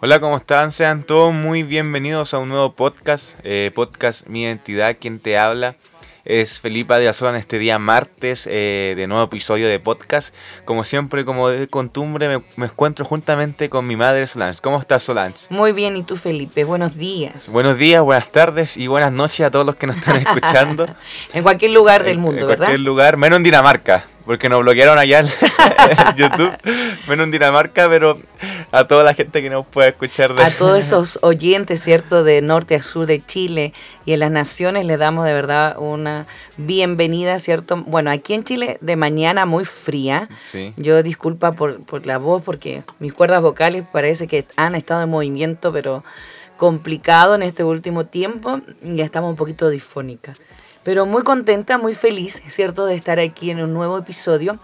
Hola, ¿cómo están? Sean todos muy bienvenidos a un nuevo podcast, eh, podcast Mi Identidad, quien te habla es Felipa de en este día martes eh, de nuevo episodio de podcast. Como siempre, como de costumbre, me, me, encuentro juntamente con mi madre Solange. ¿Cómo estás, Solange? Muy bien, ¿y tú, Felipe? Buenos días. Buenos días, buenas tardes y buenas noches a todos los que nos están escuchando. en cualquier lugar del mundo, en, ¿verdad? En cualquier lugar, menos en Dinamarca porque nos bloquearon allá en YouTube, menos en Dinamarca, pero a toda la gente que nos pueda escuchar. De... A todos esos oyentes, ¿cierto? De norte a sur de Chile y en las naciones les damos de verdad una bienvenida, ¿cierto? Bueno, aquí en Chile de mañana muy fría. Sí. Yo disculpa por, por la voz porque mis cuerdas vocales parece que han estado en movimiento, pero complicado en este último tiempo y estamos un poquito disfónicas pero muy contenta, muy feliz, ¿cierto?, de estar aquí en un nuevo episodio.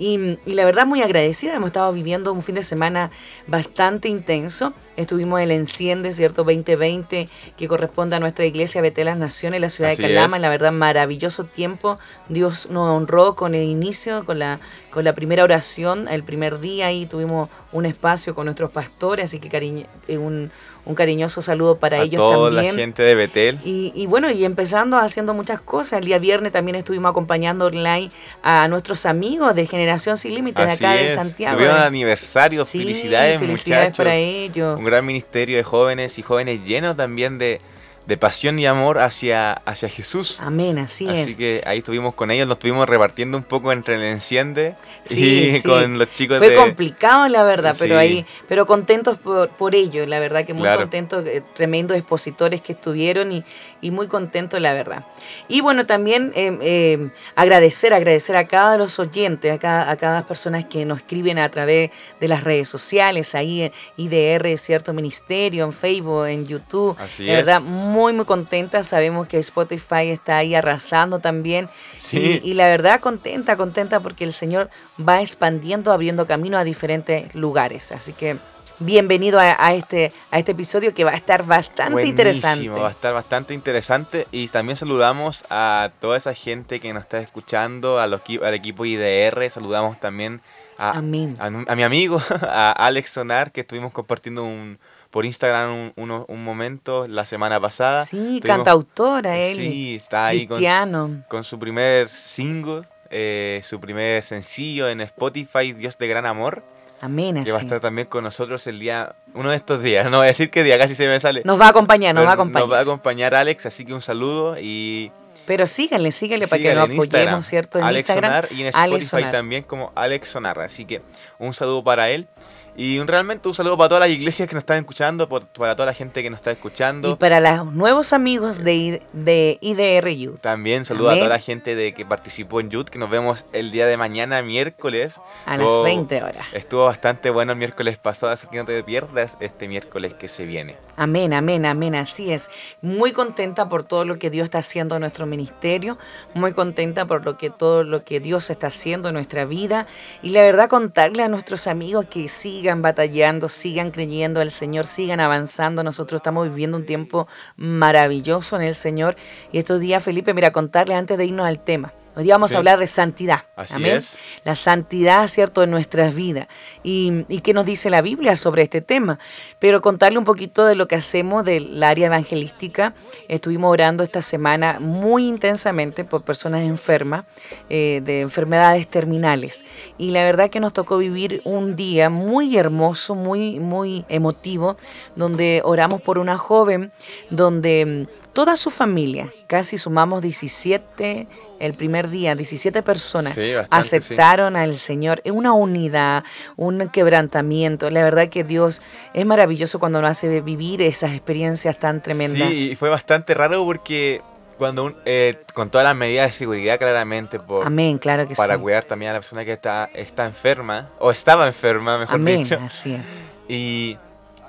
Y, y, la verdad muy agradecida, hemos estado viviendo un fin de semana bastante intenso. Estuvimos en el Enciende, ¿cierto? 2020, que corresponde a nuestra iglesia Betel las Naciones, la ciudad Así de Calama. es. La verdad, maravilloso tiempo. Dios nos honró con el inicio, con la, con la primera oración. El primer día ahí tuvimos un espacio con nuestros pastores, así que cariño, eh, un, un cariñoso saludo para a ellos toda también. la gente de Betel. Y, y, bueno, y empezando haciendo muchas cosas. El día viernes también estuvimos acompañando online a nuestros amigos de Generación Sin Límites de Así acá de es. Santiago. Tuvieron ¿eh? aniversario, Sí, felicidades, felicidades muchachos. para ellos. Un gran ministerio de jóvenes y jóvenes llenos también de, de pasión y amor hacia, hacia Jesús. Amén, así, Así es. que ahí estuvimos con ellos, nos estuvimos repartiendo un poco entre el enciende Sí, y sí. con los chicos Fue de... complicado, la verdad, pero ahí, pero contentos por, por ello, la verdad que muy Claro. contentos, eh, tremendos expositores que estuvieron y, y muy contentos, la verdad. Y bueno, también eh, eh, agradecer, agradecer a cada de los oyentes, a cada, a cada persona que nos escriben a través de las redes sociales, ahí en IDR, cierto ministerio, en Facebook, en YouTube. Así de es. Muy, muy contenta. Sabemos que Spotify está ahí arrasando también. Sí. Y, y la verdad, contenta, contenta porque el Señor va expandiendo, abriendo camino a diferentes lugares. Así que bienvenido a, a este, a este episodio que va a estar bastante Buenísimo, interesante. Va a estar bastante interesante y también saludamos a toda esa gente que nos está escuchando, a los, al equipo IDR, saludamos también a, Amén. a, a mi amigo, a Alex Sonar, que estuvimos compartiendo un, por Instagram un, uno- un momento la semana pasada. Sí, Tuvimos- cantautora él, Sí, está ahí con, cristiano. con su primer single, eh, su primer sencillo en Spotify, Dios de Gran Amor, Amén, que va a así. estar también con nosotros el día, uno de estos días, no voy a decir qué día, casi se me sale. Nos va a acompañar, nos Pero va a acompañar. Nos va a acompañar Alex, así que un saludo y Pero síganle, síganle para que síganle nos en Instagram, apoyemos, ¿cierto? En Alex Instagram. Sonar y en Spotify también como Alex Sonar. Así que un saludo para él. Y un, realmente un saludo para todas las iglesias que nos están escuchando, por- para toda la gente que nos está escuchando. Y para los nuevos amigos de, de IDRU. También saludo a toda la gente de que participó en Youth, que nos vemos el día de mañana, miércoles. A las Estuvo- 20 horas. Estuvo bastante bueno el miércoles pasado, así que no te pierdas este miércoles que se viene. Amén, amén, amén, así es. Muy contenta por todo lo que Dios está haciendo en nuestro ministerio, muy contenta por lo que todo lo que Dios está haciendo en nuestra vida y la verdad contarle a nuestros amigos que sigan batallando, sigan creyendo al Señor, sigan avanzando. Nosotros estamos viviendo un tiempo maravilloso en el Señor y estos días, Felipe, mira, contarle antes de irnos al tema. Hoy día vamos Sí. a hablar de santidad. Así Amén es. la santidad, ¿cierto?, en nuestras vidas. Y, y qué nos dice la Biblia sobre este tema. Pero contarle un poquito de lo que hacemos del área evangelística. Estuvimos orando esta semana muy intensamente por personas enfermas, eh, de enfermedades terminales. Y la verdad que nos tocó vivir un día muy hermoso, muy, muy emotivo, donde oramos por una joven, donde toda su familia, casi sumamos 17 el primer día, 17 personas Sí, bastante, sí. aceptaron al Señor en una unidad, un quebrantamiento. La verdad que Dios es maravilloso cuando nos hace vivir esas experiencias tan tremendas. Sí, y fue bastante raro porque cuando un- eh, con todas las medidas de seguridad claramente por, Amén, claro que para sí. cuidar también a la persona que está, está enferma, o estaba enferma, mejor Amén, dicho. así es. Y,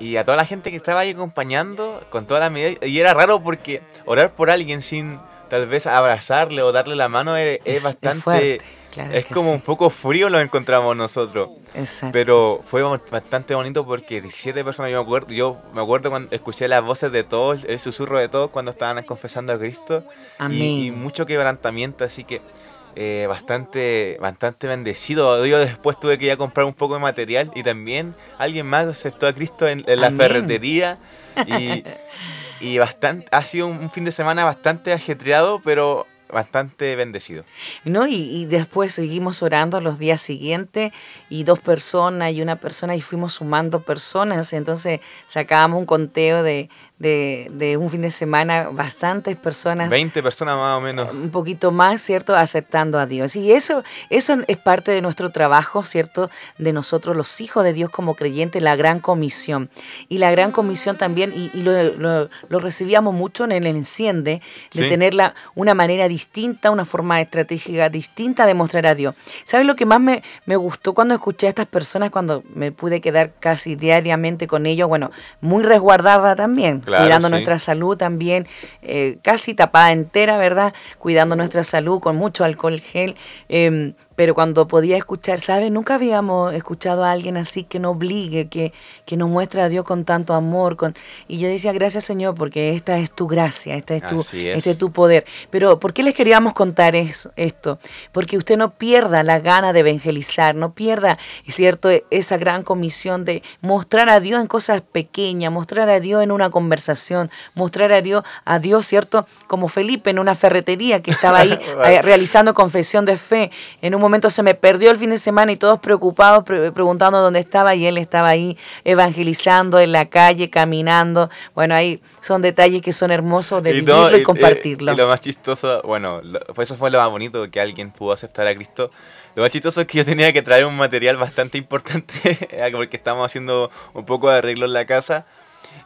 y a toda la gente que estaba ahí acompañando con todas las medidas. Y era raro porque orar por alguien sin tal vez abrazarle o darle la mano es, es bastante... fuerte, claro es como sí. un poco frío lo encontramos nosotros. Exacto. Pero fue bastante bonito porque 17 personas, yo me acuerdo, yo me acuerdo cuando escuché las voces de todos, el susurro de todos cuando estaban confesando a Cristo. Amén. Y, y mucho quebrantamiento, así que eh, bastante, bastante bendecido. Yo después tuve que ir a comprar un poco de material y también alguien más aceptó a Cristo en, la ferretería y, y bastante, ha sido un fin de semana bastante ajetreado, pero bastante bendecido. ¿No? Y, después seguimos orando los días siguientes y dos personas y una persona y fuimos sumando personas, entonces sacábamos un conteo de, de, un fin de semana bastantes personas. 20 personas más o menos. Un poquito más, ¿cierto? Aceptando a Dios. Y eso, eso es parte de nuestro trabajo, ¿cierto? De nosotros los hijos de Dios como creyentes, la gran comisión. Y la gran comisión también, y, lo, lo, recibíamos mucho en el enciende, de tener una manera distinta, una forma estratégica distinta de mostrar a Dios. ¿Sabes lo que más me, me gustó cuando escuché a estas personas, cuando me pude quedar casi diariamente con ellos? Bueno, muy resguardada también cuidando nuestra salud también, eh, casi tapada entera, ¿verdad? Cuidando nuestra salud con mucho alcohol gel. Em, pero cuando podía escuchar, ¿sabes? Nunca habíamos escuchado a alguien así que nos obligue, que, que nos muestre a Dios con tanto amor. Con... Y yo decía, gracias Señor, porque esta es tu gracia, esta es tu, este es tu poder. Pero ¿por qué les queríamos contar esto? Porque usted no pierda la gana de evangelizar, no pierda, cierto, esa gran comisión de mostrar a Dios en cosas pequeñas, mostrar a Dios en una conversación, mostrar a Dios, a Dios, ¿cierto? Como Felipe en una ferretería que estaba ahí eh, realizando confesión de fe en un momento momento se me perdió el fin de semana y todos preocupados preguntando dónde estaba y él estaba ahí evangelizando en la calle, caminando. Bueno, ahí son detalles que son hermosos de vivirlo y, compartirlo. Y, lo más chistoso, bueno, eso fue lo más bonito que alguien pudo aceptar a Cristo. Lo más chistoso es que yo tenía que traer un material bastante importante porque estamos haciendo un poco de arreglo en la casa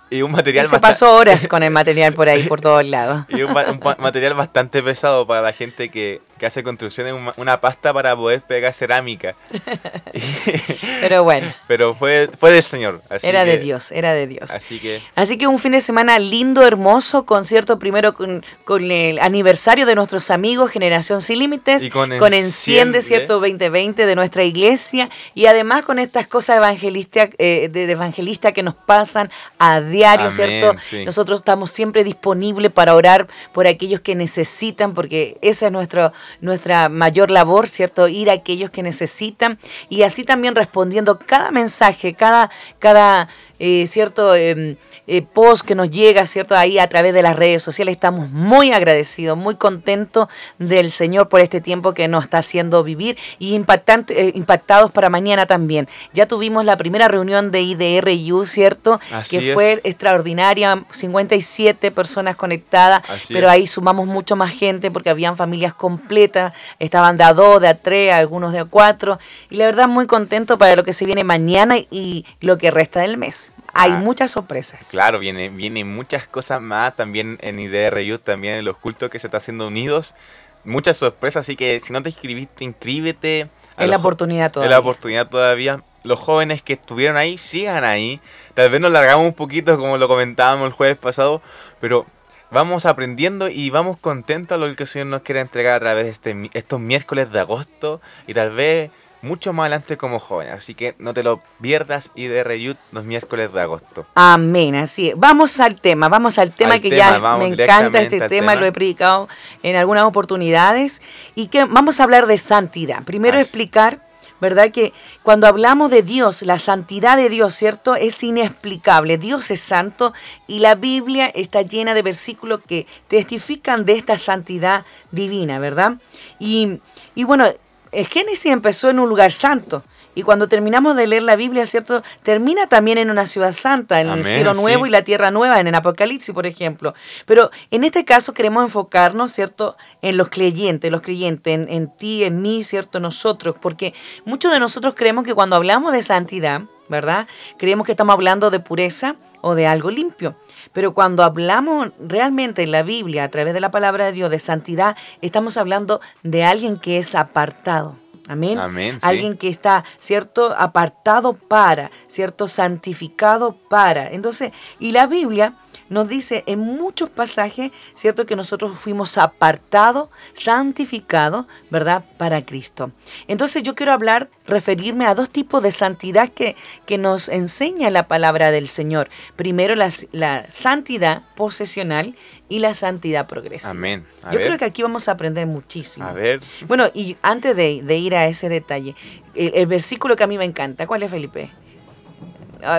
y un material se pasó horas con el material por ahí, por todos lados. Y un, material bastante pesado para la gente que, que hace construcciones, una, una, pasta para poder pegar cerámica. Pero bueno. Pero fue, fue del Señor. era de Dios, era de Dios. Así que... así que un fin de semana lindo, hermoso, concierto primero con, con el aniversario de nuestros amigos Generación Sin Límites, y con, Enciende, ¿cierto? 2020 de nuestra iglesia, y además con estas cosas evangelistas eh, de, de evangelista que nos pasan a diario, ¿cierto? Nosotros estamos siempre disponibles para orar por aquellos que necesitan, porque esa es nuestro, nuestra mayor labor, ¿cierto? Ir a aquellos que necesitan y así también respondiendo cada mensaje, cada, cada eh, ¿cierto? Em, eh, post que nos llega, ¿cierto? Ahí a través de las redes sociales. Estamos muy agradecidos, muy contentos del Señor por este tiempo que nos está haciendo vivir y impactante, eh, impactados para mañana también. Ya tuvimos la primera reunión de IDRU, ¿cierto? que fue extraordinaria, 57 personas conectadas, pero ahí sumamos mucho más gente porque habían familias completas, estaban de a dos, de a tres, algunos de a cuatro. Y la verdad, muy contento para lo que se viene mañana y lo que resta del mes. Hay ah, muchas sorpresas. Claro, viene, viene muchas cosas más también en IDR también en los cultos que se está haciendo unidos. Muchas sorpresas, así que si no te inscribiste, inscríbete. Es la oportunidad todavía. Es la oportunidad todavía. Los jóvenes que estuvieron ahí, sigan ahí. Tal vez nos largamos un poquito, como lo comentábamos el jueves pasado, pero vamos aprendiendo y vamos contentos a lo que el Señor nos quiere entregar a través de este, estos miércoles de agosto y tal vez mucho más adelante como joven. Así que no te lo pierdas y de Reyut los miércoles de agosto. Amén, así es. Vamos al tema, vamos al tema que ya me encanta este tema, lo he predicado en algunas oportunidades y que vamos a hablar de santidad. Primero explicar ¿verdad? Que cuando hablamos de Dios, la santidad de Dios, ¿cierto? Es inexplicable. Dios es santo y la Biblia está llena de versículos que testifican de esta santidad divina, ¿verdad? Y, y bueno, el Génesis empezó en un lugar santo. Y cuando terminamos de leer la Biblia, ¿cierto? Termina también en una ciudad santa, en el cielo nuevo y la tierra nueva, en el Apocalipsis, por ejemplo. Pero en este caso queremos enfocarnos, ¿cierto? En los creyentes, los creyentes, en, en ti, en mí, ¿cierto? Nosotros, porque muchos de nosotros creemos que cuando hablamos de santidad, ¿verdad? Creemos que estamos hablando de pureza o de algo limpio. Pero cuando hablamos realmente en la Biblia, a través de la palabra de Dios, de santidad, estamos hablando de alguien que es apartado. Amén. Alguien que está, ¿cierto? Apartado para, ¿cierto? Santificado para. Entonces, y la Biblia nos dice en muchos pasajes, ¿cierto? Que nosotros fuimos apartados, santificados, ¿verdad? Para Cristo. Entonces yo quiero hablar, referirme a dos tipos de santidad que, que nos enseña la palabra del Señor. Primero la, la santidad posesional y la santidad progresiva. Amén. yo creo que aquí vamos a aprender muchísimo. A ver. Bueno, y antes de, ir a ese detalle, el versículo que a mí me encanta, ¿cuál es Felipe?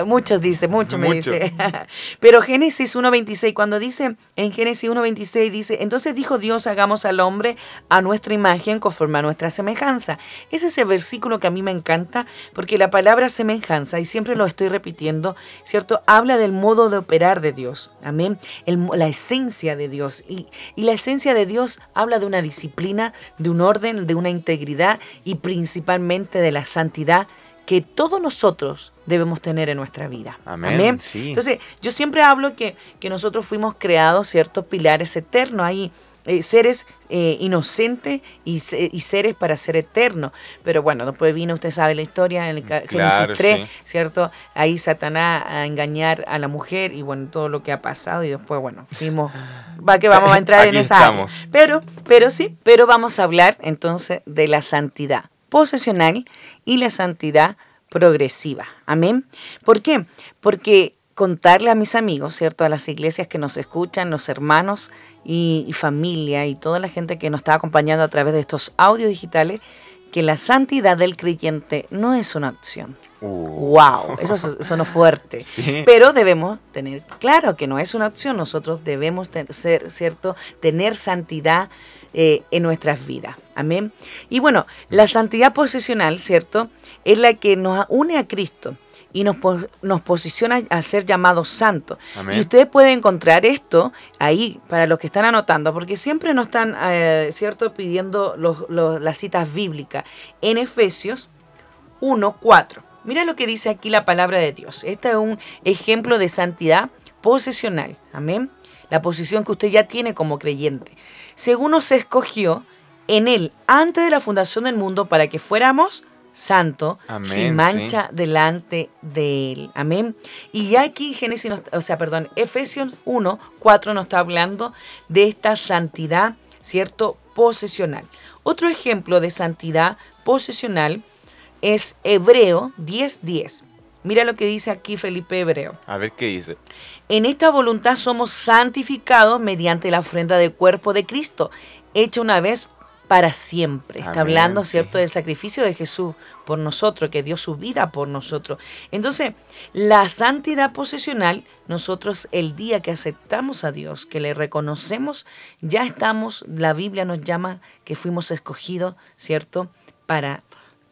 Muchos dice, muchos me dice. Pero Génesis 1.26, cuando dice, en Génesis 1.26 dice, entonces dijo Dios, hagamos al hombre a nuestra imagen conforme a nuestra semejanza. Ese es el versículo que a mí me encanta, porque la palabra semejanza, y siempre lo estoy repitiendo, ¿cierto? Habla del modo de operar de Dios. Amén. la esencia de Dios. Y, y la esencia de Dios habla de una disciplina, de un orden, de una integridad y principalmente de la santidad que todos nosotros debemos tener en nuestra vida. Amén. Entonces, yo siempre hablo que, que, nosotros fuimos creados ciertos pilares eternos. Hay eh, seres eh, inocentes y, y, seres para ser eternos. Pero bueno, después vino, usted sabe la historia en el Génesis 3, ¿cierto? Ahí Satanás a engañar a la mujer y bueno, todo lo que ha pasado y después, bueno, fuimos, va que vamos a entrar en esa Pero, pero sí, pero vamos a hablar entonces de la santidad posesional y la santidad progresiva. Amén. ¿Por qué? Porque contarle a mis amigos, ¿cierto? A las iglesias que nos escuchan, los hermanos y, familia y toda la gente que nos está acompañando a través de estos audios digitales, que la santidad del creyente no es una opción. ¡Wow! Uh. Eso sonó fuerte. Pero debemos tener claro que no es una opción. Nosotros debemos ser, ¿cierto? Tener santidad eh, en nuestras vidas. Amén. Y bueno, la santidad posicional, ¿cierto? Es la que nos une a Cristo y nos, nos posiciona a ser llamados santos. Y ustedes pueden encontrar esto ahí para los que están anotando, porque siempre nos están, eh, ¿cierto?, pidiendo las citas bíblicas. En Efesios 1, 4. Mira lo que dice aquí la palabra de Dios. Este es un ejemplo de santidad posesional. Amén. La posición que usted ya tiene como creyente según nos escogió en él antes de la fundación del mundo para que fuéramos santo, sin mancha delante de él. Amén. Y ya aquí Génesis, o sea, perdón, Efesios 1, 4 nos está hablando de esta santidad, ¿cierto? Posesional. Otro ejemplo de santidad posesional es Hebreo 10, 10. Mira lo que dice aquí Felipe Hebreo. A ver qué dice. En esta voluntad somos santificados mediante la ofrenda del cuerpo de Cristo, hecha una vez para siempre. Está hablando, ¿cierto?, del sacrificio de Jesús por nosotros, que dio su vida por nosotros. Entonces, la santidad posesional, nosotros el día que aceptamos a Dios, que le reconocemos, ya estamos, la Biblia nos llama que fuimos escogidos, ¿cierto?, para,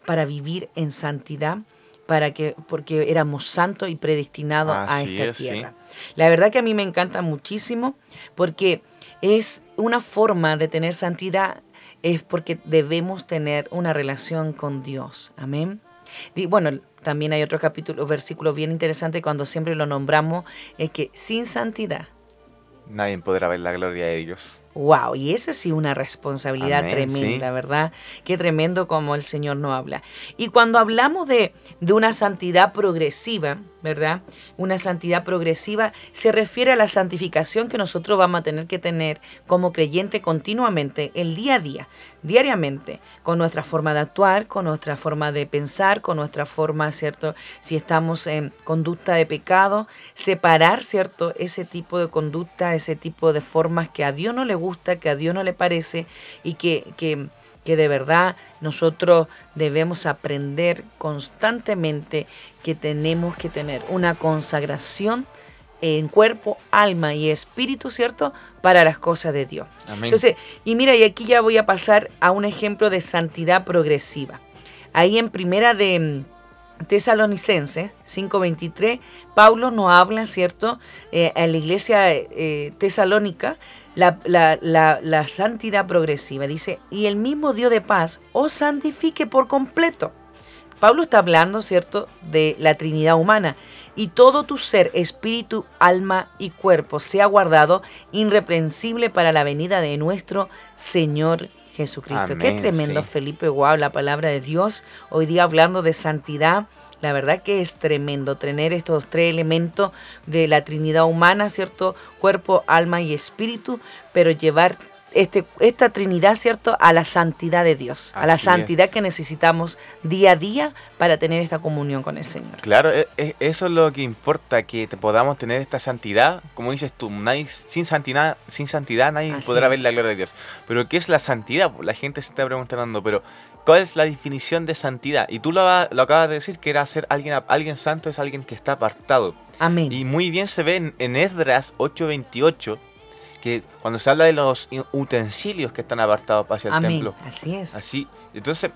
para vivir en santidad para que, porque éramos santos y predestinados a esta tierra. La verdad que a mí me encanta muchísimo porque es una forma de tener santidad, es porque debemos tener una relación con Dios. Amén. Y bueno, también hay otro capítulo, versículo bien interesante cuando siempre lo nombramos, es que sin santidad nadie podrá ver la gloria de Dios. Wow, y esa sí una responsabilidad tremenda, ¿verdad? Qué tremendo como el Señor no habla. Y cuando hablamos de, de, una santidad progresiva, ¿verdad? Una santidad progresiva se refiere a la santificación que nosotros vamos a tener que tener como creyente continuamente, el día a día, diariamente, con nuestra forma de actuar, con nuestra forma de pensar, con nuestra forma, ¿cierto? Si estamos en conducta de pecado, separar, ¿cierto? Ese tipo de conducta, ese tipo de formas que a Dios no le gusta que a Dios no le parece y que, que, que de verdad nosotros debemos aprender constantemente que tenemos que tener una consagración en cuerpo, alma y espíritu, ¿cierto? Para las cosas de Dios. Entonces, y mira, y aquí ya voy a pasar a un ejemplo de santidad progresiva. Ahí en primera de Tesalonicenses 5:23, Pablo nos habla, ¿cierto?, eh, a la iglesia eh, tesalónica, la, la, santidad progresiva. Dice, y el mismo Dios de paz os santifique por completo. Pablo está hablando, ¿cierto?, de la Trinidad humana. Y todo tu ser, espíritu, alma y cuerpo sea guardado irreprensible para la venida de nuestro Señor Jesucristo. Qué tremendo, Felipe. Wow, la palabra de Dios. Hoy día hablando de santidad. La verdad que es tremendo tener estos tres elementos de la Trinidad humana, ¿cierto? Cuerpo, alma y espíritu, pero llevar este, esta Trinidad, ¿cierto? A la santidad de Dios, a la santidad que necesitamos día a día para tener esta comunión con el Señor. Claro, e, e, eso es lo que importa, que podamos tener esta santidad, como dices tú, nadie, sin santidad, sin santidad nadie podrá ver la gloria de Dios. Pero ¿qué es la santidad? La gente se está preguntando, pero ¿cuál es la definición de santidad? Y tú lo, lo acabas de decir, que era ser alguien, alguien santo es alguien que está apartado. Amén. Y muy bien se ve en, en Esdras 8:28 que cuando se habla de los utensilios que están apartados hacia el templo. Así es. Así, entonces,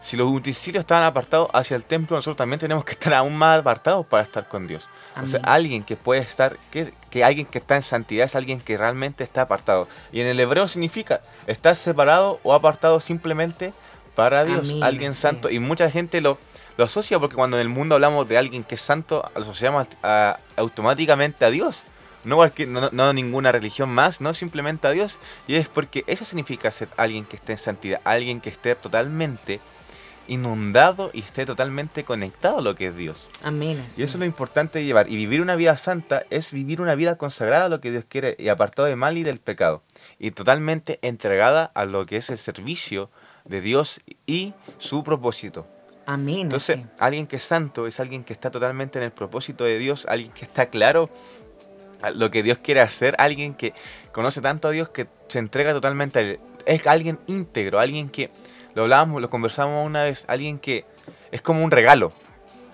si los utensilios están apartados hacia el templo, nosotros también tenemos que estar aún más apartados para estar con Dios. O sea, alguien que puede estar, que, que alguien que está en santidad es alguien que realmente está apartado. Y en el hebreo significa estar separado o apartado simplemente para Dios, alguien santo. Y mucha gente lo, lo asocia porque cuando en el mundo hablamos de alguien que es santo, lo asociamos automáticamente a Dios no, no, no, ninguna religión más, no simplemente a Dios. Y es porque eso significa ser alguien que esté en santidad, alguien que esté totalmente inundado y esté totalmente conectado a lo que es Dios. Amén. Y eso es lo importante de llevar. Y vivir una vida santa es vivir una vida consagrada a lo que Dios quiere y apartado del mal y del pecado. Y totalmente entregada a lo que es el servicio de Dios y su propósito. Amén. Entonces, alguien que es santo es alguien que está totalmente en el propósito de Dios, alguien que está claro lo que Dios quiere hacer, alguien que conoce tanto a Dios que se entrega totalmente a Él. Es alguien íntegro, alguien que, lo hablábamos, lo conversamos una vez, alguien que es como un regalo.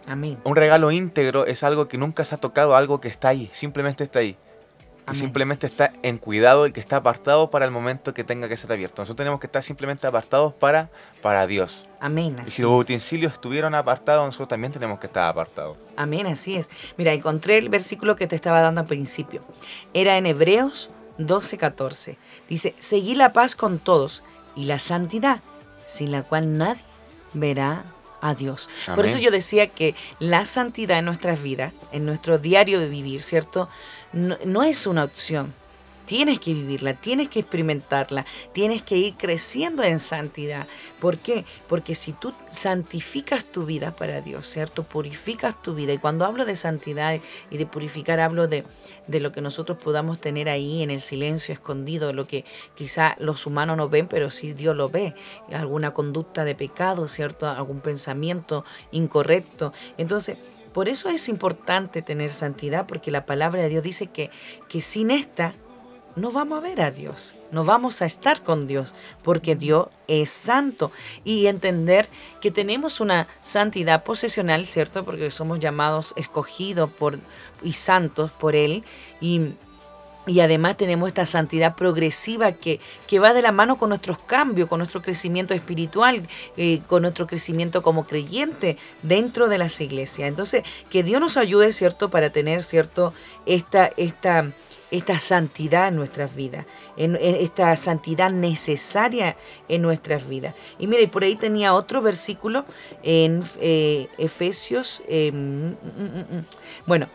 Amén. Un regalo íntegro es algo que nunca se ha tocado, algo que está ahí, simplemente está ahí y simplemente está en cuidado y que está apartado para el momento que tenga que ser abierto. Nosotros tenemos que estar simplemente apartados para, para Dios. Amén. y si los utensilios estuvieron apartados, nosotros también tenemos que estar apartados. Amén, así es. Mira, encontré el versículo que te estaba dando al principio. Era en Hebreos 12:14. Dice, seguí la paz con todos y la santidad, sin la cual nadie verá a Dios. Por eso yo decía que la santidad en nuestras vidas, en nuestro diario de vivir, ¿cierto? No, es una opción. Tienes que vivirla, tienes que experimentarla, tienes que ir creciendo en santidad. ¿Por qué? Porque si tú santificas tu vida para Dios, ¿cierto? Purificas tu vida. Y cuando hablo de santidad y de purificar, hablo de, de lo que nosotros podamos tener ahí en el silencio escondido, lo que quizá los humanos no ven, pero sí Dios lo ve. Alguna conducta de pecado, ¿cierto? Algún pensamiento incorrecto. Entonces, por eso es importante tener santidad, porque la palabra de Dios dice que, que sin esta no vamos a ver a Dios, no vamos a estar con Dios, porque Dios es santo. Y entender que tenemos una santidad posesional, ¿cierto? Porque somos llamados, escogidos por, y santos por Él. Y y además tenemos esta santidad progresiva que, que, va de la mano con nuestros cambios, con nuestro crecimiento espiritual, eh, con nuestro crecimiento como creyente dentro de las iglesias. Entonces, que Dios nos ayude, ¿cierto?, para tener, ¿cierto?, esta, esta, esta santidad en nuestras vidas, esta santidad necesaria en nuestras vidas. Y mira, y por ahí tenía otro versículo en eh, Efesios, eh, mm, mm, mm, bueno,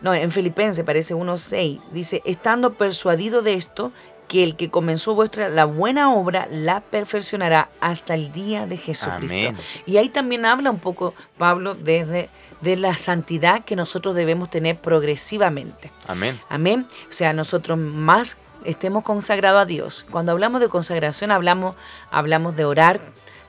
no, en Filipenses parece 1.6, dice, estando persuadido de esto, que el que comenzó vuestra la buena obra la perfeccionará hasta el día de Jesucristo. Y ahí también habla un poco Pablo desde de la santidad que nosotros debemos tener progresivamente. Amén. Amén. O sea, nosotros más estemos consagrados a Dios. Cuando hablamos de consagración hablamos hablamos de orar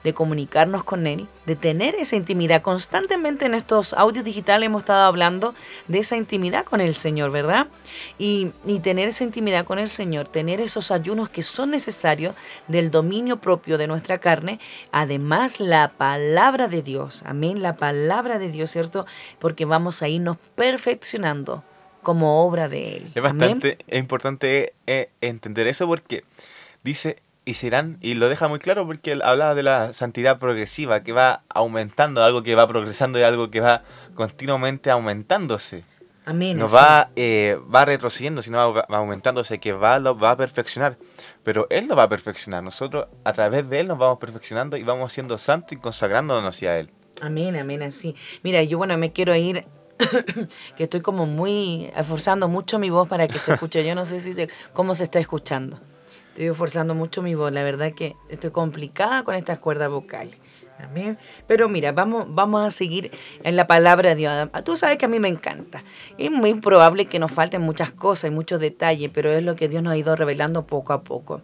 de comunicarnos con Él, de tener esa intimidad. Constantemente en estos audios digitales hemos estado hablando de esa intimidad con el Señor, ¿verdad? Y, tener esa intimidad con el Señor, tener esos ayunos que son necesarios del dominio propio de nuestra carne, además la palabra de Dios, amén, la palabra de Dios, ¿cierto? Porque vamos a irnos perfeccionando como obra de Él. Es bastante importante eh, entender eso porque dice y serán, y lo deja muy claro porque él hablaba de la santidad progresiva, que va aumentando, algo que va progresando y algo que va continuamente aumentándose. Amén. No va, eh, va retrocediendo, sino va, aumentándose, que va, lo va a perfeccionar. Pero Él lo va a perfeccionar. Nosotros a través de Él nos vamos perfeccionando y vamos siendo santos y consagrándonos hacia Él. Amén, amén, así. Mira, yo bueno, me quiero ir que estoy como muy esforzando mucho mi voz para que se escuche. Yo no sé si cómo se está escuchando. Estoy esforzando mucho mi voz, la verdad que estoy complicada con estas cuerdas vocales. Amén. Pero mira, vamos, vamos a seguir en la palabra de Dios. Tú sabes que a mí me encanta. Es muy probable que nos falten muchas cosas y muchos detalles, pero es lo que Dios nos ha ido revelando poco a poco.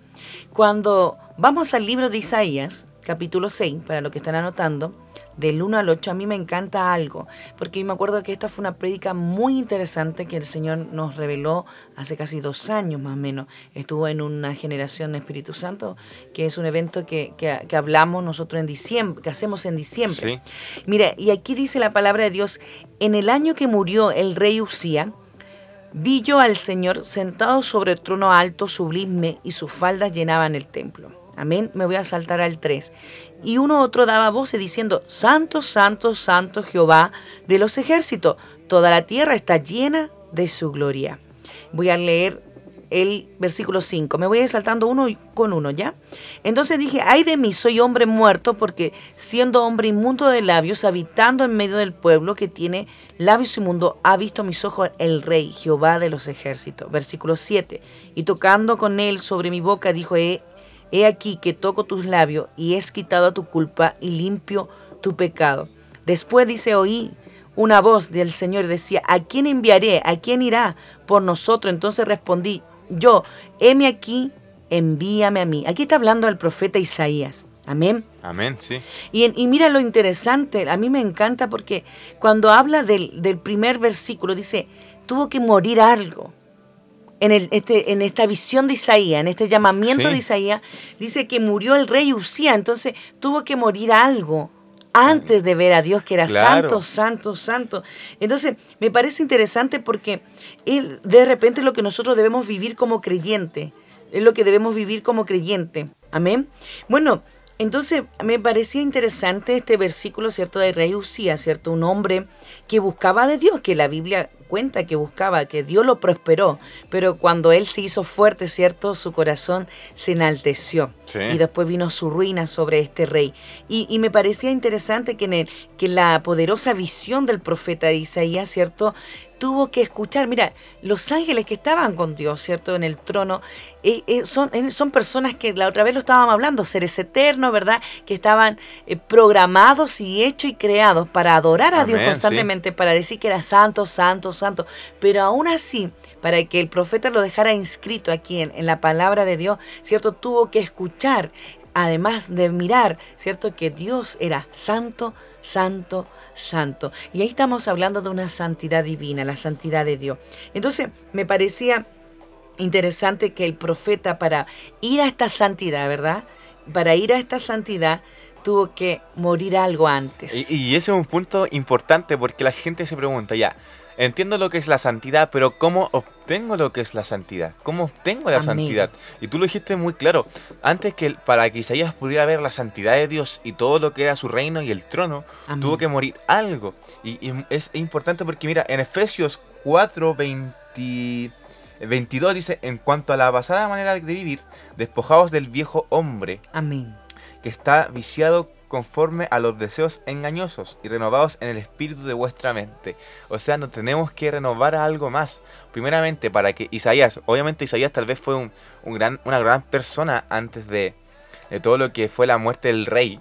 Cuando vamos al libro de Isaías, capítulo 6, para los que están anotando, del 1 al 8, a mí me encanta algo, porque me acuerdo que esta fue una prédica muy interesante que el Señor nos reveló hace casi dos años más o menos. Estuvo en una generación de Espíritu Santo, que es un evento que, que, hablamos nosotros en diciembre, que hacemos en diciembre. Mira, y aquí dice la palabra de Dios, en el año que murió el rey Usía, vi yo al Señor sentado sobre el trono alto, sublime, y sus faldas llenaban el templo. Amén. Me voy a saltar al 3. Y uno otro daba voces diciendo, Santo, Santo, Santo Jehová de los ejércitos, toda la tierra está llena de su gloria. Voy a leer el versículo 5. Me voy a saltando uno con uno, ¿ya? Entonces dije, ay de mí, soy hombre muerto, porque siendo hombre inmundo de labios, habitando en medio del pueblo que tiene labios inmundos, ha visto mis ojos el rey, Jehová de los ejércitos. Versículo 7. Y tocando con él sobre mi boca, dijo, he He aquí que toco tus labios y es quitado tu culpa y limpio tu pecado. Después dice, oí una voz del Señor decía, ¿a quién enviaré? ¿A quién irá por nosotros? Entonces respondí, yo, heme aquí, envíame a mí. Aquí está hablando el profeta Isaías. Amén. Amén, sí. Y, y, mira lo interesante, a mí me encanta porque cuando habla del, del primer versículo dice, tuvo que morir algo en, el, este, en esta visión de Isaías, en este llamamiento de Isaías, dice que murió el rey Usía, entonces tuvo que morir algo antes de ver a Dios que era santo, santo, santo. Entonces, me parece interesante porque él, de repente lo que nosotros debemos vivir como creyente, es lo que debemos vivir como creyente. Amén. Bueno, entonces me parecía interesante este versículo, ¿cierto? De rey Usía, ¿cierto? Un hombre que buscaba de Dios, que la Biblia cuenta que buscaba, que Dios lo prosperó, pero cuando él se hizo fuerte, ¿cierto? Su corazón se enalteció y después vino su ruina sobre este rey. Y, me parecía interesante que, en el, que la poderosa visión del profeta Isaías, ¿cierto? Tuvo que escuchar, mira, los ángeles que estaban con Dios, ¿cierto? En el trono, eh, eh, son, eh, son personas que la otra vez lo estábamos hablando, seres eternos, ¿verdad? Que estaban programados y hechos y creados para adorar a Dios constantemente, para decir que era santo, santo, santo. Pero aún así, para que el profeta lo dejara inscrito aquí en, en la palabra de Dios, ¿cierto? Tuvo que escuchar además de mirar, ¿cierto? Que Dios era santo, santo, santo. Y ahí estamos hablando de una santidad divina, la santidad de Dios. Entonces, me parecía interesante que el profeta para ir a esta santidad, ¿verdad? Para ir a esta santidad tuvo que morir algo antes. Y, ese es un punto importante porque la gente se pregunta, ya, entiendo lo que es la santidad, pero ¿cómo obtengo lo que es la santidad? ¿Cómo obtengo la santidad? Y tú lo dijiste muy claro. Antes que para que Isaías pudiera ver la santidad de Dios y todo lo que era su reino y el trono, tuvo que morir algo. Y, es importante porque mira, en Efesios 4, 22 dice, en cuanto a la basada manera de vivir, despojados del viejo hombre. Amén. Que está viciado conforme a los deseos engañosos y renovados en el espíritu de vuestra mente. O sea, nos tenemos que renovar a algo más. Primeramente, para que Isaías, obviamente Isaías tal vez fue un, gran, una gran persona antes de, todo lo que fue la muerte del rey.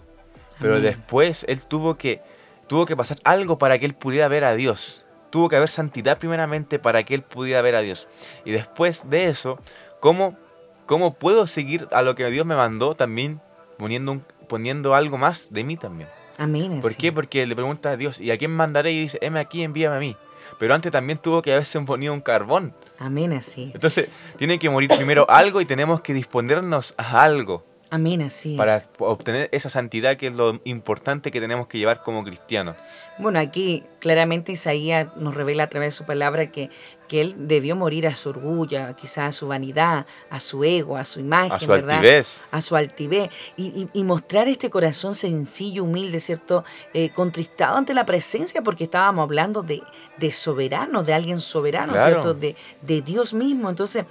Pero después él tuvo que, tuvo que pasar algo para que él pudiera ver a Dios. Tuvo que haber santidad primeramente para que él pudiera ver a Dios. Y después de eso, ¿cómo, cómo puedo seguir a lo que Dios me mandó también poniendo un, poniendo algo más de mí también. Amén. ¿Por qué? Porque le pregunta a Dios, ¿y a quién mandaré? Y dice, heme aquí, envíame a mí. Pero antes también tuvo que haberse ponido un carbón. Amén, así. Entonces, tiene que morir primero algo y tenemos que disponernos a algo. Amén, así Para obtener esa santidad que es lo importante que tenemos que llevar como cristianos. Bueno, aquí claramente Isaías nos revela a través de su palabra que que él debió morir a su orgullo, quizás a su vanidad, a su ego, a su imagen, a su altivez. A su altivez. Y, mostrar este corazón sencillo, humilde, ¿cierto? Eh, contristado ante la presencia, porque estábamos hablando de, soberano, de alguien soberano, ¿cierto? De, Dios mismo. Entonces,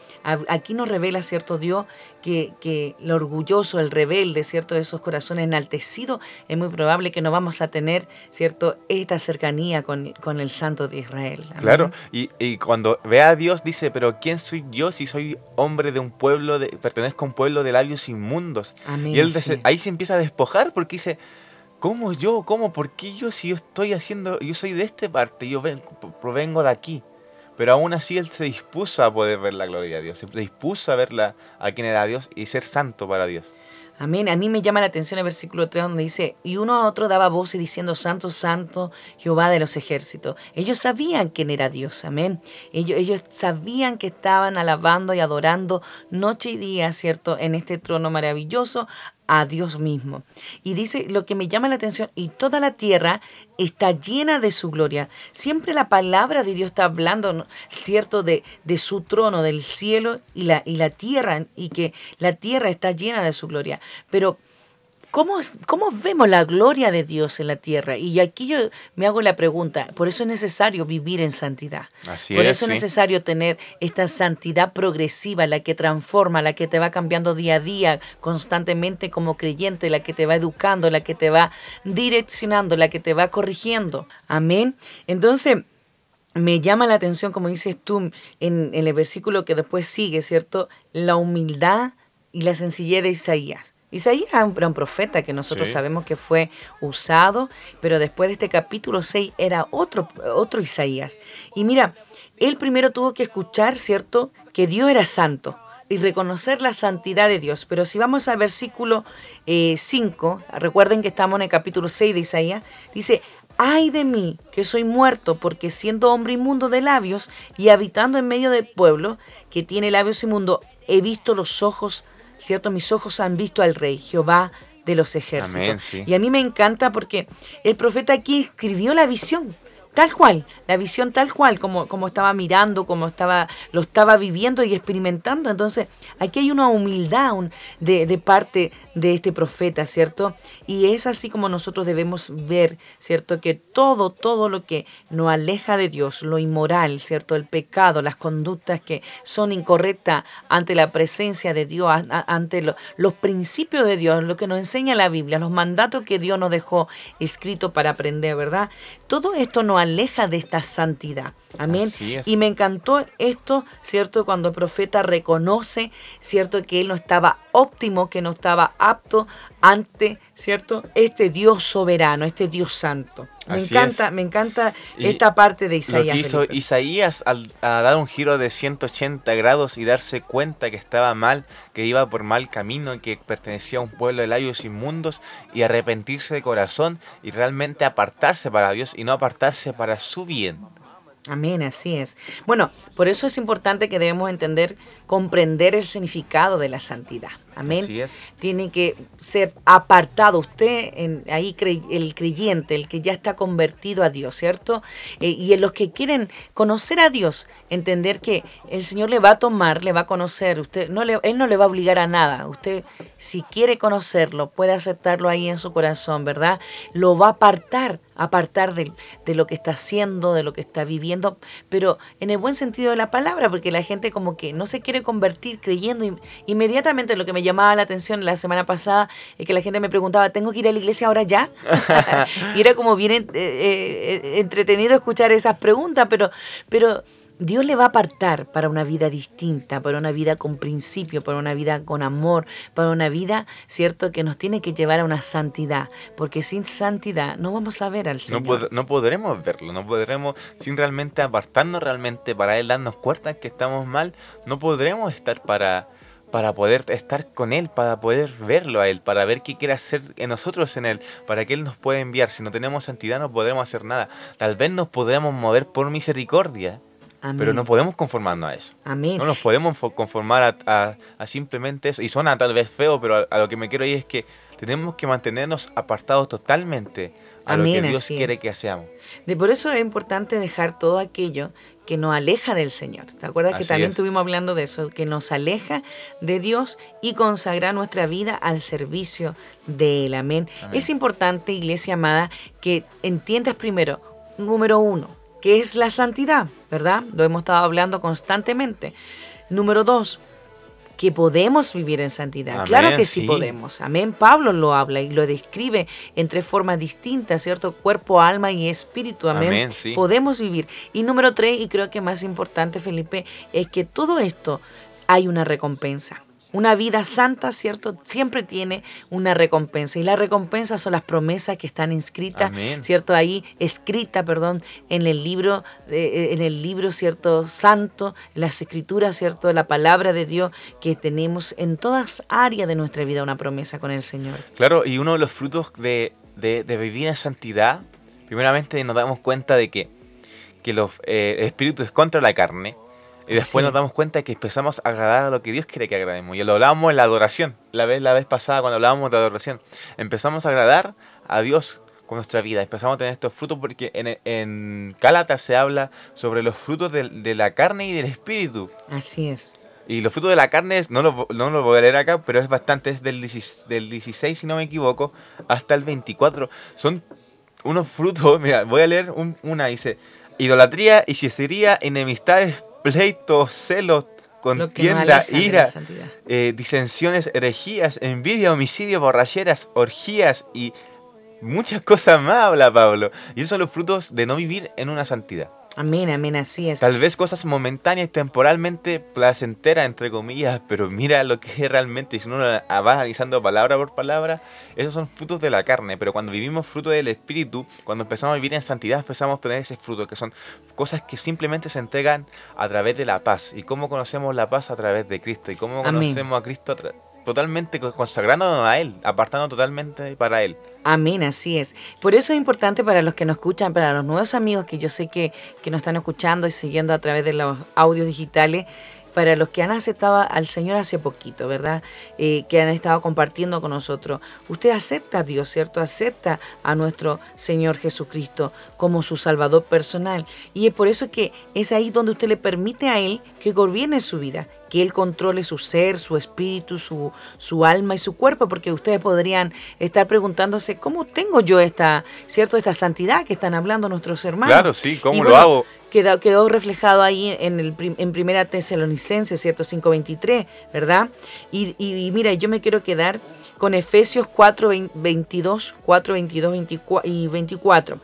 aquí nos revela, ¿cierto? Dios que, que el orgulloso, el rebelde, ¿cierto? De esos corazones enaltecidos, es muy probable que no vamos a tener, ¿cierto? Esta cercanía con, el Santo de Israel. Claro, y, y cuando cuando ve a Dios dice, pero ¿quién soy yo si soy hombre de un pueblo, de, pertenezco a un pueblo de labios inmundos? y él ahí se empieza a despojar porque dice, ¿cómo yo? ¿Cómo? ¿Por qué yo si yo estoy haciendo, yo soy de esta parte, yo provengo de aquí? Pero aún así él se dispuso a poder ver la gloria de Dios, se dispuso a verla a quien era Dios y ser santo para Dios. Amén. A mí me llama la atención el versículo 3 donde dice, y uno a otro daba voces diciendo, Santo, Santo, Jehová de los ejércitos. Ellos sabían quién era Dios, amén. Ellos, ellos sabían que estaban alabando y adorando noche y día, ¿cierto? En este trono maravilloso a Dios mismo. Y dice lo que me llama la atención, y toda la tierra está llena de su gloria. Siempre la palabra de Dios está hablando, ¿cierto?, de, de su trono, del cielo y la, y la tierra, y que la tierra está llena de su gloria. Pero ¿Cómo, ¿Cómo, vemos la gloria de Dios en la tierra? Y aquí yo me hago la pregunta, por eso es necesario vivir en santidad. por eso es necesario tener esta santidad progresiva, la que transforma, la que te va cambiando día a día constantemente como creyente, la que te va educando, la que te va direccionando, la que te va corrigiendo. Amén. Entonces, me llama la atención, como dices tú en, en el versículo que después sigue, ¿cierto? La humildad y la sencillez de Isaías. Isaías era un profeta que nosotros sabemos que fue usado, pero después de este capítulo 6 era otro, otro Isaías. Y mira, él primero tuvo que escuchar, ¿cierto?, que Dios era santo y reconocer la santidad de Dios. Pero si vamos al versículo 5, eh, recuerden que estamos en el capítulo 6 de Isaías, dice, ay de mí que soy muerto, porque siendo hombre inmundo de labios y habitando en medio del pueblo que tiene labios inmundos, he visto los ojos ¿cierto? Mis ojos han visto al Rey, Jehová de los ejércitos. Y a mí me encanta porque el profeta aquí escribió la visión tal cual, la visión tal cual, como, como estaba mirando, como estaba, lo estaba viviendo y experimentando. Entonces, aquí hay una humildad de, de, parte de este profeta, ¿cierto? Y es así como nosotros debemos ver, ¿cierto? Que todo, todo lo que nos aleja de Dios, lo inmoral, ¿cierto? El pecado, las conductas que son incorrectas ante la presencia de Dios, ante los principios de Dios, lo que nos enseña la Biblia, los mandatos que Dios nos dejó escrito para aprender, ¿verdad? Todo esto nos aleja de esta santidad. Amén. Y me encantó esto, ¿cierto? Cuando el profeta reconoce, ¿cierto? Que él no estaba óptimo, que no estaba apto ante, ¿cierto? Este Dios soberano, este Dios santo. Me encanta, me encanta esta parte de Isaías. hizo Isaías al dar un giro de 180 grados y darse cuenta que estaba mal, que iba por mal camino, que pertenecía a un pueblo de labios inmundos y arrepentirse de corazón y realmente apartarse para Dios y no apartarse para su bien. Amén, así es. Bueno, por eso es importante que debemos entender, comprender el significado de la santidad. Amén. Tiene que ser apartado usted, en, ahí el creyente, el que ya está convertido a Dios, ¿cierto? Eh, y en los que quieren conocer a Dios, entender que el Señor le va a tomar, le va a conocer, usted no le, Él no le va a obligar a nada. Usted, si quiere conocerlo, puede aceptarlo ahí en su corazón, ¿verdad? Lo va a apartar, apartar de, de lo que está haciendo, de lo que está viviendo, pero en el buen sentido de la palabra, porque la gente como que no se quiere convertir creyendo inmediatamente lo que me llamaba la atención la semana pasada es que la gente me preguntaba, ¿tengo que ir a la iglesia ahora ya? y era como bien eh, eh, entretenido escuchar esas preguntas, pero, pero Dios le va a apartar para una vida distinta, para una vida con principio, para una vida con amor, para una vida, ¿cierto?, que nos tiene que llevar a una santidad, porque sin santidad no vamos a ver al Señor. No, podremos verlo, no podremos, sin realmente apartarnos realmente para Él darnos cuenta que estamos mal, no podremos estar para para poder estar con Él, para poder verlo a Él, para ver qué quiere hacer en nosotros en Él, para que Él nos pueda enviar. Si no tenemos santidad no podremos hacer nada. Tal vez nos podremos mover por misericordia, pero no podemos conformarnos a eso. Amén. No nos podemos conformar a, simplemente eso. Y suena tal vez feo, pero a, lo que me quiero ir es que tenemos que mantenernos apartados totalmente a lo que Dios quiere que hagamos. De por eso es importante dejar todo aquello que nos aleja del Señor. ¿Te acuerdas que también estuvimos hablando de eso? Que nos aleja de Dios y consagrar nuestra vida al servicio de Él. Amén. Es importante, iglesia amada, que entiendas primero, número uno, que es la santidad, ¿verdad? Lo hemos estado hablando constantemente. Número dos, que podemos vivir en santidad. claro que sí, podemos. Amén. Pablo lo habla y lo describe en tres formas distintas, ¿cierto? Cuerpo, alma y espíritu. Amén. Podemos vivir. Y número tres, y creo que más importante, Felipe, es que todo esto hay una recompensa. Una vida santa, ¿cierto? Siempre tiene una recompensa. Y la recompensa son las promesas que están inscritas, ¿cierto? Ahí, escrita, perdón, en el libro, eh, en el libro, ¿cierto? Santo, en las escrituras, ¿cierto? La palabra de Dios que tenemos en todas áreas de nuestra vida una promesa con el Señor. Claro, y uno de los frutos de, vivir en santidad, primeramente nos damos cuenta de que, que los eh, espíritus contra la carne, y después nos damos cuenta que empezamos a agradar a lo que Dios quiere que agrademos. Y lo hablábamos en la adoración, la vez, la vez pasada cuando hablábamos de adoración. Empezamos a agradar a Dios con nuestra vida. Empezamos a tener estos frutos porque en, en se habla sobre los frutos de, la carne y del espíritu. Así es. Y los frutos de la carne, no lo, no lo voy a leer acá, pero es bastante, es del, del 16, si no me equivoco, hasta el 24. Son unos frutos, mira, voy a leer una, dice, idolatría, hechicería, enemistades, pleitos, celos, contienda, ira, eh, disensiones, herejías, envidia, homicidio, borracheras, orgías y muchas cosas más, habla Pablo. Y esos son los frutos de no vivir en una santidad. Amén, amén, así es. Tal vez cosas momentáneas, temporalmente placenteras, entre comillas, pero mira lo que es realmente, y si uno va analizando palabra por palabra, esos son frutos de la carne, pero cuando vivimos fruto del Espíritu, cuando empezamos a vivir en santidad, empezamos a tener ese fruto, que son cosas que simplemente se entregan a través de la paz. ¿Y cómo conocemos la paz? A través de Cristo. ¿Y cómo conocemos a Cristo? Totalmente consagrándonos a Él, apartando totalmente para Él. Amén, así es. Por eso es importante para los que nos escuchan, para los nuevos amigos que yo sé que, que nos están escuchando y siguiendo a través de los audios digitales, para los que han aceptado al Señor hace poquito, ¿verdad? Eh, que han estado compartiendo con nosotros. Usted acepta a Dios, ¿cierto? Acepta a nuestro Señor Jesucristo como su Salvador personal. Y es por eso que es ahí donde usted le permite a Él que gobierne su vida, que Él controle su ser, su espíritu, su, su alma y su cuerpo, porque ustedes podrían estar preguntándose, ¿cómo tengo yo esta, cierto, esta santidad que están hablando nuestros hermanos? Claro, sí, ¿cómo lo hago? Quedó, quedó, reflejado ahí en, el, en Primera Tesalonicense, ¿cierto? 5.23, ¿verdad? Y, y, mira, yo me quiero quedar con Efesios 4, 22, 4, 22 y 24.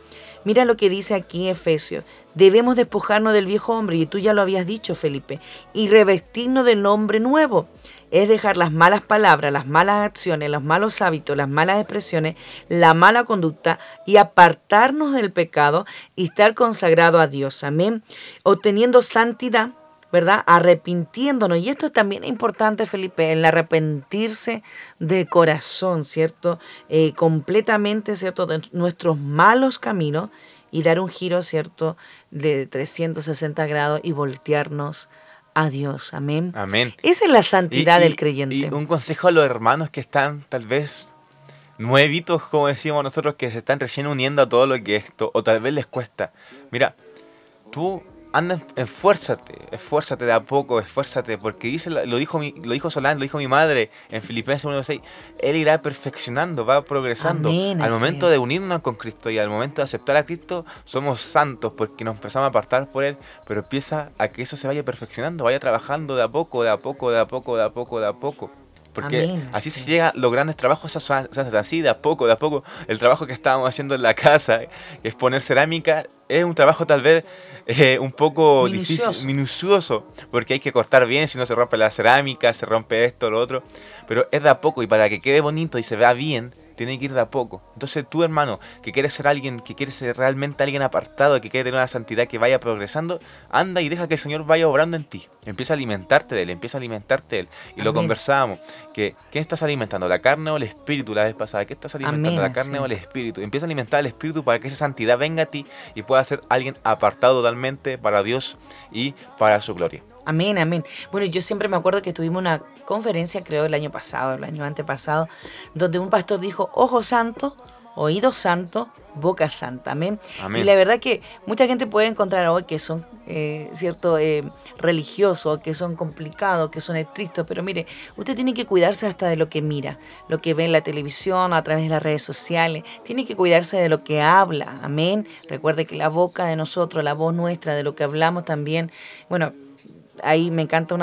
Mira lo que dice aquí Efesios. Debemos despojarnos del viejo hombre, y tú ya lo habías dicho, Felipe, y revestirnos del hombre nuevo. Es dejar las malas palabras, las malas acciones, los malos hábitos, las malas expresiones, la mala conducta y apartarnos del pecado y estar consagrado a Dios. Amén. Obteniendo santidad ¿verdad? Arrepintiéndonos. Y esto también es importante, Felipe, el arrepentirse de corazón, ¿cierto? Eh, completamente, ¿cierto? De nuestros malos caminos y dar un giro, ¿cierto? De 360 grados y voltearnos a Dios. Amén. Amén. Esa es la santidad del creyente. Y un consejo a los hermanos que están tal vez nuevitos, como decimos nosotros, que se están recién uniendo a todo lo que esto, o tal vez les cuesta. Mira, tú anda, esfuérzate, esfuérzate de a poco, esfuérzate, porque dice, lo dijo mi, lo dijo Solán, lo dijo mi madre en Filipenses 1.6, él irá perfeccionando, va progresando. al momento de unirnos con Cristo y al momento de aceptar a Cristo, somos santos porque nos empezamos a apartar por Él, pero empieza a que eso se vaya perfeccionando, vaya trabajando de a poco, de a poco, de a poco, de a poco, de a poco. Porque así se llega los grandes trabajos, así, de a poco, de a poco. El trabajo que estábamos haciendo en la casa, que es poner cerámica, es un trabajo tal vez eh, un poco difícil, minucioso, porque hay que cortar bien, si no se rompe la cerámica, se rompe esto, lo otro, pero es de a poco y para que quede bonito y se vea bien, tiene que ir de a poco. Entonces tú, hermano, que quieres ser alguien, que quieres ser realmente alguien apartado, que quiere tener una santidad que vaya progresando, anda y deja que el Señor vaya obrando en ti. Empieza a alimentarte de Él, empieza a alimentarte de Él. Y lo conversábamos, que ¿qué estás alimentando? ¿La carne o el espíritu la vez pasada? ¿Qué estás alimentando? ¿La carne o el espíritu? Empieza a alimentar el espíritu para que esa santidad venga a ti y pueda ser alguien apartado totalmente para Dios y para su gloria. Amén, amén. Bueno, yo siempre me acuerdo que tuvimos una conferencia, creo, el año pasado, el año antepasado, donde un pastor dijo, ojo santo, oído santo, boca santa. Amén. Y la verdad que mucha gente puede encontrar hoy que son, eh, cierto, eh, religiosos, que son complicados, que son estrictos, pero mire, usted tiene que cuidarse hasta de lo que mira, lo que ve en la televisión, a través de las redes sociales, tiene que cuidarse de lo que habla. Amén. Recuerde que la boca de nosotros, la voz nuestra, de lo que hablamos también, bueno, ahí me encanta un,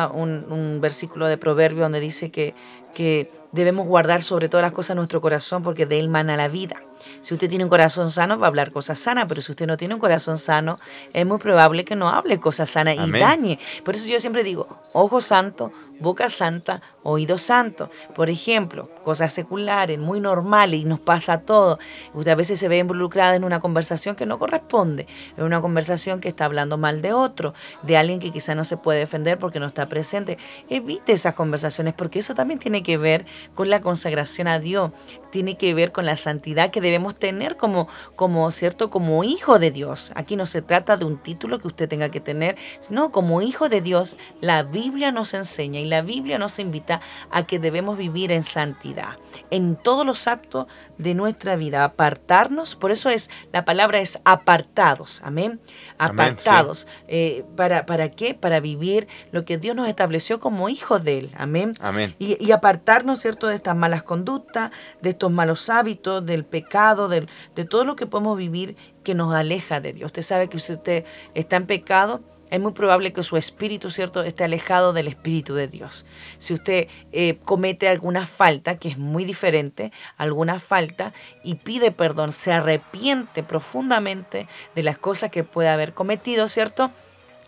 un, versículo de Proverbio donde dice que, que debemos guardar sobre todas las cosas nuestro corazón porque de él mana la vida. Si usted tiene un corazón sano, va a hablar cosas sanas, pero si usted no tiene un corazón sano, es muy probable que no hable cosas sanas y dañe. Por eso yo siempre digo, ojo santo, boca santa, oído santo. Por ejemplo, cosas seculares, muy normales y nos pasa todo. Usted a veces se ve involucrada en una conversación que no corresponde, en una conversación que está hablando mal de otro, de alguien que quizá no se puede defender porque no está presente. Evite esas conversaciones porque eso también tiene que ver con la consagración a Dios, tiene que ver con la santidad que debemos tener como, como cierto, como hijo de Dios. Aquí no se trata de un título que usted tenga que tener, sino como hijo de Dios, la Biblia nos enseña y la Biblia nos invita a que debemos vivir en santidad, en todos los actos de nuestra vida, apartarnos, por eso es, la palabra es apartados, amén, apartados, eh, ¿para, ¿para qué? Para vivir lo que Dios nos estableció como hijos de Él, amén, amén. Y, y apartarnos, ¿cierto?, de estas malas conductas, de estos malos hábitos, del pecado, de todo lo que podemos vivir que nos aleja de Dios. Usted sabe que si usted está en pecado, es muy probable que su espíritu, ¿cierto?, esté alejado del espíritu de Dios. Si usted eh, comete alguna falta, que es muy diferente, alguna falta, y pide perdón, se arrepiente profundamente de las cosas que puede haber cometido, ¿cierto?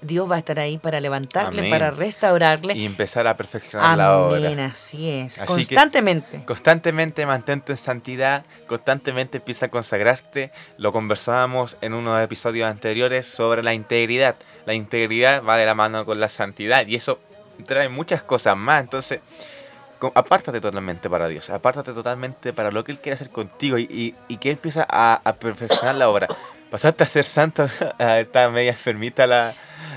Dios va a estar ahí para levantarle, para restaurarle. Y empezar a perfeccionar la obra. Amén, así es. constantemente. Constantemente mantente en santidad, constantemente empieza a consagrarte. Lo conversábamos en unos episodios anteriores sobre la integridad. La integridad va de la mano con la santidad y eso trae muchas cosas más. Entonces, apártate totalmente para Dios, apártate totalmente para lo que Él quiere hacer contigo y, que empieza a, a perfeccionar la obra. Pasaste a ser santo, está media enfermita la,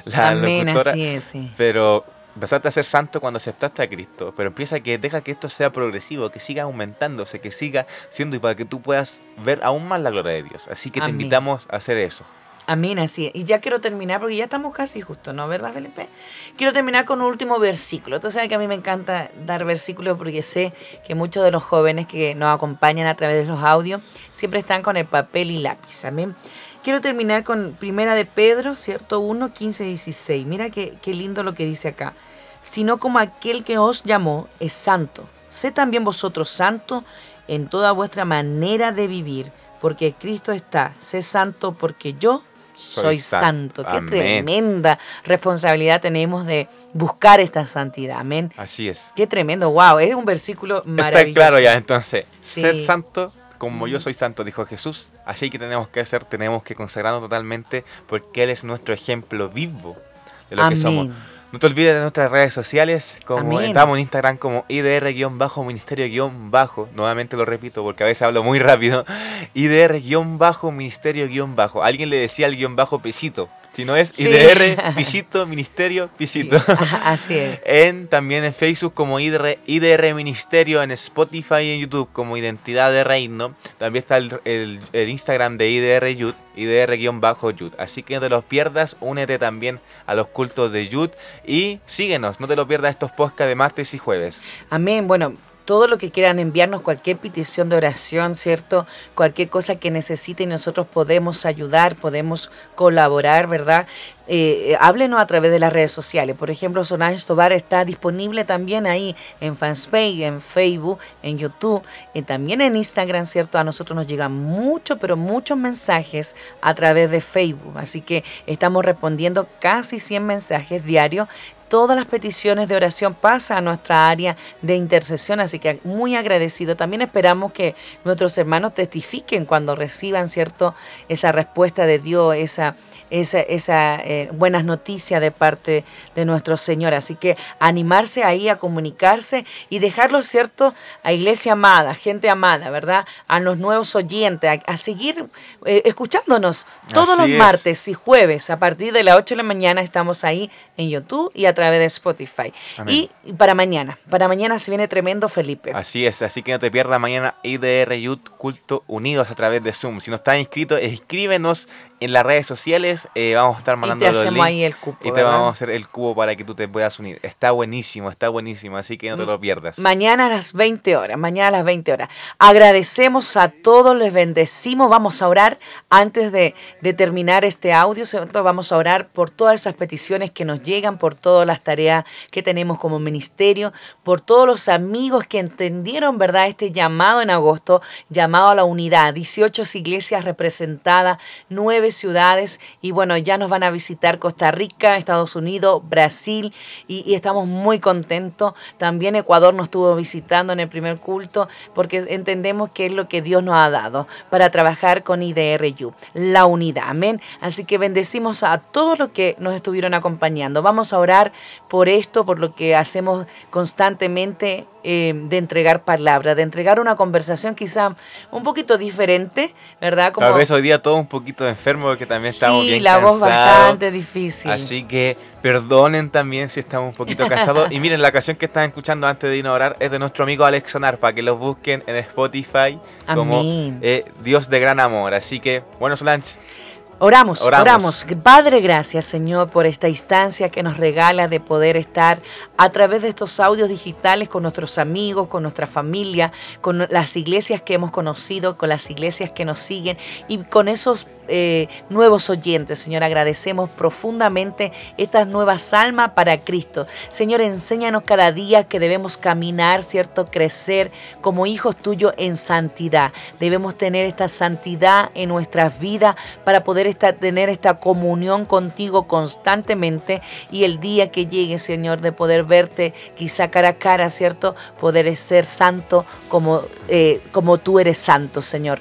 la Amén, así es, sí. Pero empezaste a ser santo cuando aceptaste a Cristo, pero empieza que deja que esto sea progresivo, que siga aumentándose, que siga siendo y para que tú puedas ver aún más la gloria de Dios. Así que te invitamos a hacer eso. Amén, así es. Y ya quiero terminar porque ya estamos casi justo, ¿no? ¿Verdad, Felipe? Quiero terminar con un último versículo. Tú sabes que a mí me encanta dar versículos porque sé que muchos de los jóvenes que nos acompañan a través de los audios siempre están con el papel y lápiz. Amén. Quiero terminar con Primera de Pedro, ¿cierto? 1, 15, 16. Mira qué, qué lindo lo que dice acá. Sino como aquel que os llamó es santo. Sé también vosotros santo en toda vuestra manera de vivir, porque Cristo está. Sé santo porque yo soy, santo. Qué tremenda responsabilidad tenemos de buscar esta santidad. Amén. Así es. Qué tremendo. Wow, es un versículo maravilloso. Está claro ya, entonces. Ser santo como yo soy santo, dijo Jesús, así que tenemos que hacer, tenemos que consagrarnos totalmente porque Él es nuestro ejemplo vivo de lo que somos. No te olvides de nuestras redes sociales, como estamos en Instagram como IDR-Ministerio-Bajo, nuevamente lo repito porque a veces hablo muy rápido, IDR-Ministerio-Bajo. Alguien le decía el guion bajo pesito, si no es IDR, Pisito, Ministerio, Pisito. así es. En, también en Facebook como IDR, IDR Ministerio, en Spotify y en YouTube como Identidad de Reino. También está el, Instagram de IDR Yud, IDR-Yud. Así que no te los pierdas, únete también a los cultos de Yud y síguenos, no te lo pierdas estos podcasts de martes y jueves. Amén. Bueno, todo lo que quieran enviarnos, cualquier petición de oración, ¿cierto? Cualquier cosa que necesiten, nosotros podemos ayudar, podemos colaborar, ¿verdad? Eh, eh, háblenos a través de las redes sociales. Por ejemplo, Solange Tobar está disponible también ahí en Fanspage, en Facebook, en YouTube y también en Instagram, ¿cierto? A nosotros nos llegan muchos, pero muchos mensajes a través de Facebook. Así que estamos respondiendo casi 100 mensajes diarios todas las peticiones de oración pasan a nuestra área de intercesión, así que muy agradecido. También esperamos que nuestros hermanos testifiquen cuando reciban, ¿cierto?, esa respuesta de Dios, esa, esa, esa eh, buenas noticias de parte de nuestro Señor. Así que animarse ahí a comunicarse y dejarlo, ¿cierto?, a iglesia amada, gente amada, ¿verdad?, a los nuevos oyentes, a, seguir eh, escuchándonos todos los martes y jueves a partir de las 8 de la mañana estamos ahí en YouTube y a través de Spotify. Y para mañana, para mañana se viene tremendo Felipe. Así es, así que no te pierdas mañana IDR Youth Culto Unidos a través de Zoom. Si no estás inscrito, escríbenos en las redes sociales eh, vamos a estar mandando y te hacemos ahí el cupo, y te vamos a hacer el cubo para que tú te puedas unir. Está buenísimo, está buenísimo, así que no te lo pierdas. Mañana a las 20 horas, mañana a las 20 horas. Agradecemos a todos, les bendecimos. Vamos a orar antes de, de terminar este audio. Vamos a orar por todas esas peticiones que nos llegan, por todas las tareas que tenemos como ministerio, por todos los amigos que entendieron, ¿verdad?, este llamado en agosto, llamado a la unidad. 18 iglesias representadas, nueve ciudades y bueno, ya nos van a visitar Costa Rica, Estados Unidos, Brasil y, estamos muy contentos. También Ecuador nos estuvo visitando en el primer culto porque entendemos que es lo que Dios nos ha dado para trabajar con IDRU, la unidad. Amén. Así que bendecimos a todos los que nos estuvieron acompañando. Vamos a orar por esto, por lo que hacemos constantemente eh, de entregar palabra, de entregar una conversación quizá un poquito diferente, ¿verdad? Como... Tal vez hoy día todo un poquito enfermo porque también estamos bien la voz bastante difícil. Así que perdonen también si estamos un poquito cansados. y miren, la canción que están escuchando antes de orar es de nuestro amigo Alex Sonar, para que los busquen en Spotify como eh, Dios de gran amor. Así que, bueno, Solange. Oramos, oramos, Padre, gracias Señor por esta instancia que nos regala de poder estar a través de estos audios digitales con nuestros amigos, con nuestra familia, con las iglesias que hemos conocido, con las iglesias que nos siguen y con esos eh, nuevos oyentes. Señor, agradecemos profundamente estas nuevas almas para Cristo. Señor, enséñanos cada día que debemos caminar, ¿cierto? Crecer como hijos tuyos en santidad. Debemos tener esta santidad en nuestras vidas para poder tener esta comunión contigo constantemente y el día que llegue, Señor, de poder verte quizá cara a cara, ¿cierto? Poder ser santo como, eh, como tú eres santo, Señor.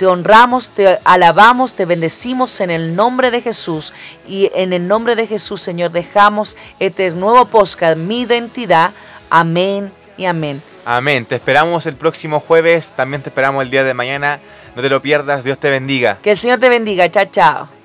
Te honramos, te alabamos, te bendecimos en el nombre de Jesús y en el nombre de Jesús, Señor, dejamos este nuevo podcast, mi identidad. Amén y amén. Amén. Te esperamos el próximo jueves, también te esperamos el día de mañana. No te lo pierdas, Dios te bendiga. Que el Señor te bendiga, chao, chao.